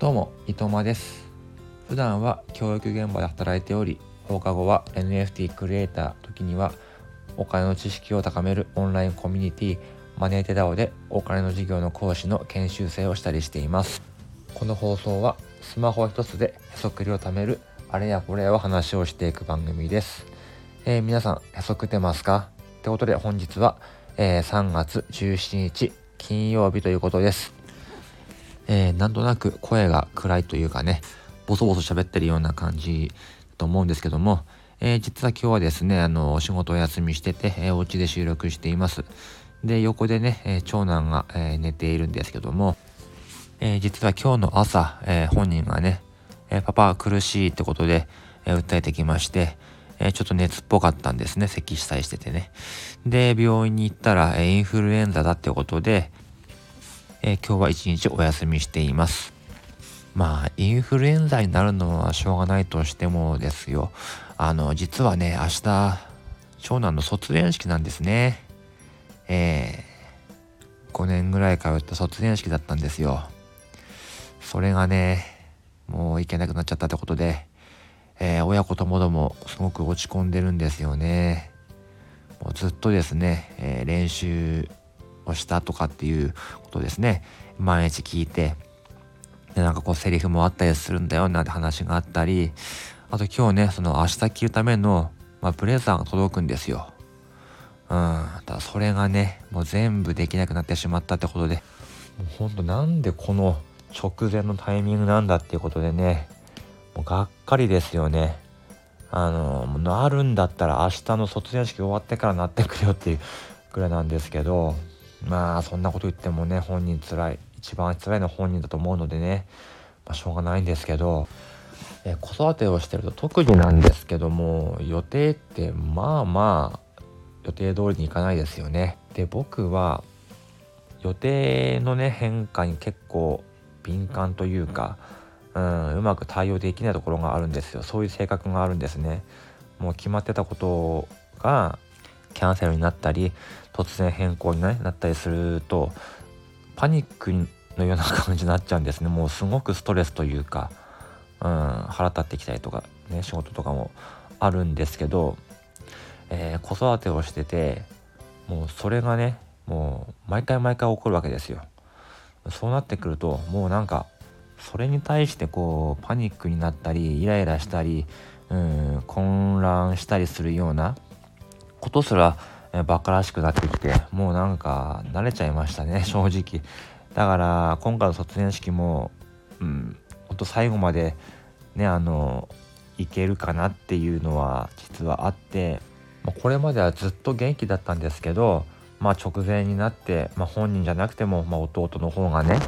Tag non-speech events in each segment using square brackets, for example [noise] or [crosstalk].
どうも伊藤間です。普段は教育現場で働いており放課後は NFT クリエイター時にはお金の知識を高めるオンラインコミュニティマネーテダオでお金の授業の講師の研修生をしたりしています。この放送はスマホ一つでへそくりを貯めるあれやこれやを話をしていく番組です、えー、皆さんへそくってますか？ってことで本日は、えー、3月17日金曜日ということです。えー、なんとなく声が暗いというかね、ボソボソ喋ってるような感じと思うんですけども、えー、実は今日はですね、あの、お仕事お休みしてて、えー、お家で収録しています。で、横でね、えー、長男が、え寝ているんですけども、え実は今日の朝、え本人がね、えパパは苦しいってことで、え訴えてきまして、えちょっと熱っぽかったんですね、咳したりしててね。で、病院に行ったら、えインフルエンザだってことで、えー、今日は一日お休みしています。まあ、インフルエンザになるのはしょうがないとしてもですよ。あの、実はね、明日、長男の卒園式なんですね。えー、5年ぐらい通った卒園式だったんですよ。それがね、もう行けなくなっちゃったってことで、えー、親子ともどもすごく落ち込んでるんですよね。もうずっとですね、えー、練習をしたとかっていうことですね。毎日聞いて。でなんかこうセリフもあったりするんだよなんて話があったり。あと今日ねその明日着るための、まあ、ブレザーが届くんですよ。うん。ただそれがねもう全部できなくなってしまったってことで。もうほんとなんでこの直前のタイミングなんだっていうことでね。もうがっかりですよね。あのなるんだったら明日の卒業式終わってからなってくるよっていうくらいなんですけど。まあそんなこと言ってもね本人つらい一番辛いのは本人だと思うのでね、まあ、しょうがないんですけど、え子育てをしてると特になんですけども予定ってまあまあ予定通りにいかないですよね。で僕は予定のね変化に結構敏感というか、うん、うまく対応できないところがあるんですよそういう性格があるんですね。もう決まってたことがキャンセルになったり突然変更に、ねなったりするとパニックのような感じになっちゃうんですねもうすごくストレスというか、うん、腹立ってきたりとかね仕事とかもあるんですけど、えー、子育てをしててもうそれがねもう毎回毎回起こるわけですよ。そうなってくるともうなんかそれに対してこうパニックになったりイライラしたり、うん、混乱したりするようなことすらバカらしくなってきてもうなんか慣れちゃいましたね [laughs] 正直。だから今回の卒園式もうんほんと最後までねあのいけるかなっていうのは実はあってまこれまではずっと元気だったんですけどまあ直前になって、まあ、本人じゃなくても、まあ、弟の方がね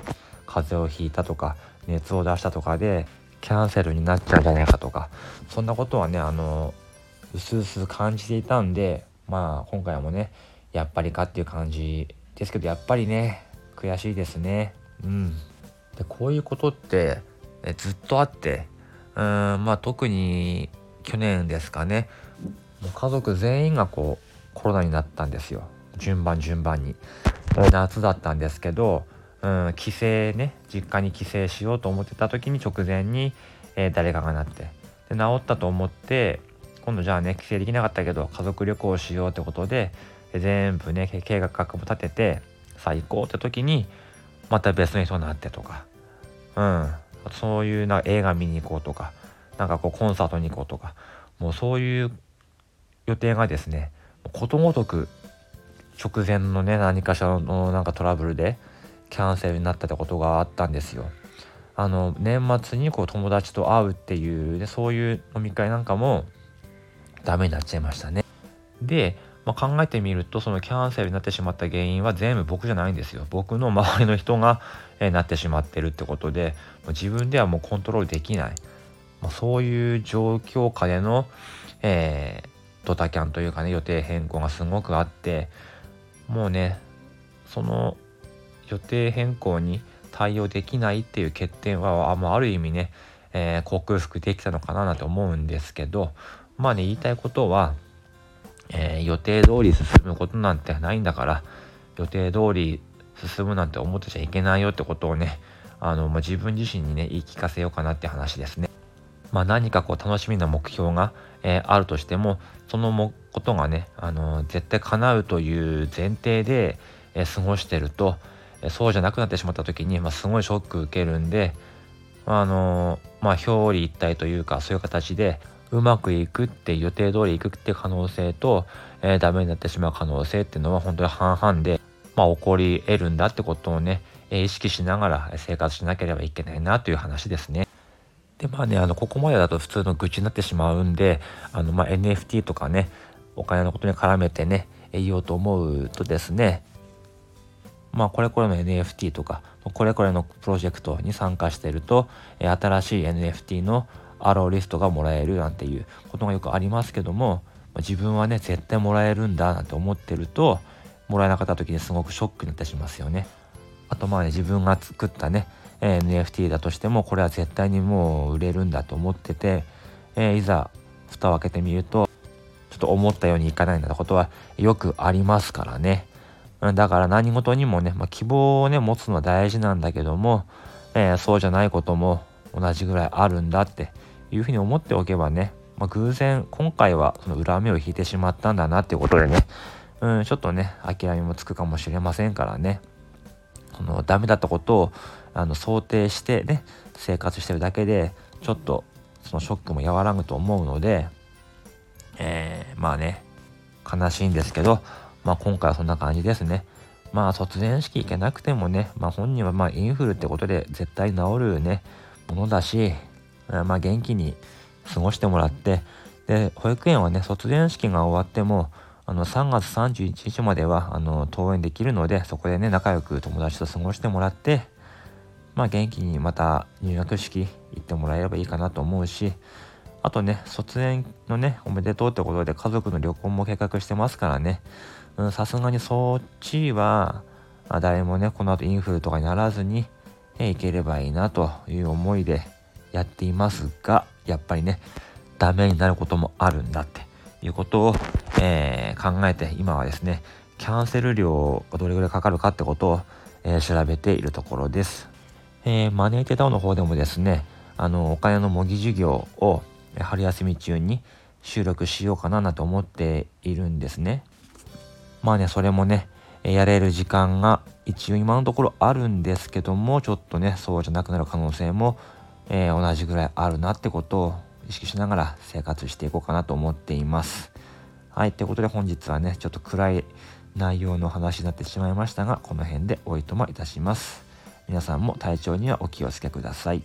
風邪をひいたとか熱を出したとかでキャンセルになっちゃうんじゃないかとかそんなことはねあのうすうす感じていたんでまあ今回もねやっぱりかっていう感じですけどやっぱりね悔しいですね。うん。でこういうことってえずっとあってうんまあ特に去年ですかねもう家族全員がこうコロナになったんですよ。順番順番に。夏だったんですけどうん帰省ね実家に帰省しようと思ってた時に直前に、えー、誰かがなって。で治ったと思って今度じゃあね帰省できなかったけど家族旅行しようってことで全部ね計画も立ててさあ行こうって時にまた別の人になってとか。うん。そういうな映画見に行こうとかなんかこうコンサートに行こうとか。もうそういう予定がですねことごとく直前のね何かしらのなんかトラブルでキャンセルになったってことがあったんですよ。あの年末にこう友達と会うっていうでそういう飲み会なんかもダメになっちゃいましたね。で、まあ、考えてみるとそのキャンセルになってしまった原因は全部僕じゃないんですよ。僕の周りの人が、え、なってしまってるってことで自分ではもうコントロールできない、まあ、そういう状況下での、えー、ドタキャンというかね予定変更がすごくあってもうねその予定変更に対応できないっていう欠点はある意味ね、えー、克服できたのかななんて思うんですけどまあね、言いたいことは、えー、予定通り進むことなんてないんだから、予定通り進むなんて思ってちゃいけないよってことをね、あの、まあ、自分自身にね言い聞かせようかなって話ですね。まあ、何かこう楽しみな目標が、えー、あるとしてもそのもことがね、あの絶対叶うという前提で、えー、過ごしてると、えー、そうじゃなくなってしまった時に、まあ、すごいショック受けるんで、あのまあ、表裏一体というかそういう形でうまくいくって予定通りいくって可能性と、えー、ダメになってしまう可能性っていうのは本当に半々で、まあ、起こり得るんだってことをね、え意識しながら生活しなければいけないなという話ですね。でまあねあのここまでだと普通の愚痴になってしまうんであの、まあ、NFT とかねお金のことに絡めてね言おうと思うとですねまあこれこれの NFT とかこれこれのプロジェクトに参加してると新しい NFT のアローリストがもらえるなんていうことがよくありますけども自分はね絶対もらえるんだなんて思ってるともらえなかった時にすごくショックになってしますよね。あとまあね自分が作ったね NFT だとしてもこれは絶対にもう売れるんだと思ってて、えー、いざ蓋を開けてみるとちょっと思ったようにいかないんだことはよくありますからね。だから何事にもね、まあ、希望をね持つのは大事なんだけども、えー、そうじゃないことも同じぐらいあるんだっていうふうに思っておけばね、まあ、偶然今回はその裏目を引いてしまったんだなっていうことでね、うん、ちょっとね諦めもつくかもしれませんからねそのダメだったことをあの想定してね生活してるだけでちょっとそのショックも和らぐと思うので、えー、まあね悲しいんですけど、まあ、今回はそんな感じですね。まあ卒園式行けなくてもね、まあ、本人はまインフルってことで絶対治るねものだし、まあ、元気に過ごしてもらってで保育園はね卒園式が終わってもあの3月31日まではあの登園できるのでそこでね仲良く友達と過ごしてもらってまあ元気にまた入学式行ってもらえればいいかなと思うしあとね卒園のねおめでとうってことで家族の旅行も計画してますからね。さすがにそっちは誰もねこの後インフルとかにならずに、え行ければいいなという思いでやっていますがやっぱりねダメになることもあるんだっていうことを、えー、考えて今はですねキャンセル料がどれぐらいかかるかってことを、えー、調べているところです。えー、マネーテダウの方でもですね、あの、お金の模擬授業を春休み中に収録しようかななんて思っているんですね。まあね、それもね、やれる時間が一応今のところあるんですけども、ちょっとね、そうじゃなくなる可能性も、えー、同じぐらいあるなってことを意識しながら生活していこうかなと思っています。はい、ということで本日はね、ちょっと暗い内容の話になってしまいましたが、この辺でおいとまいたします。皆さんも体調にはお気をつけください。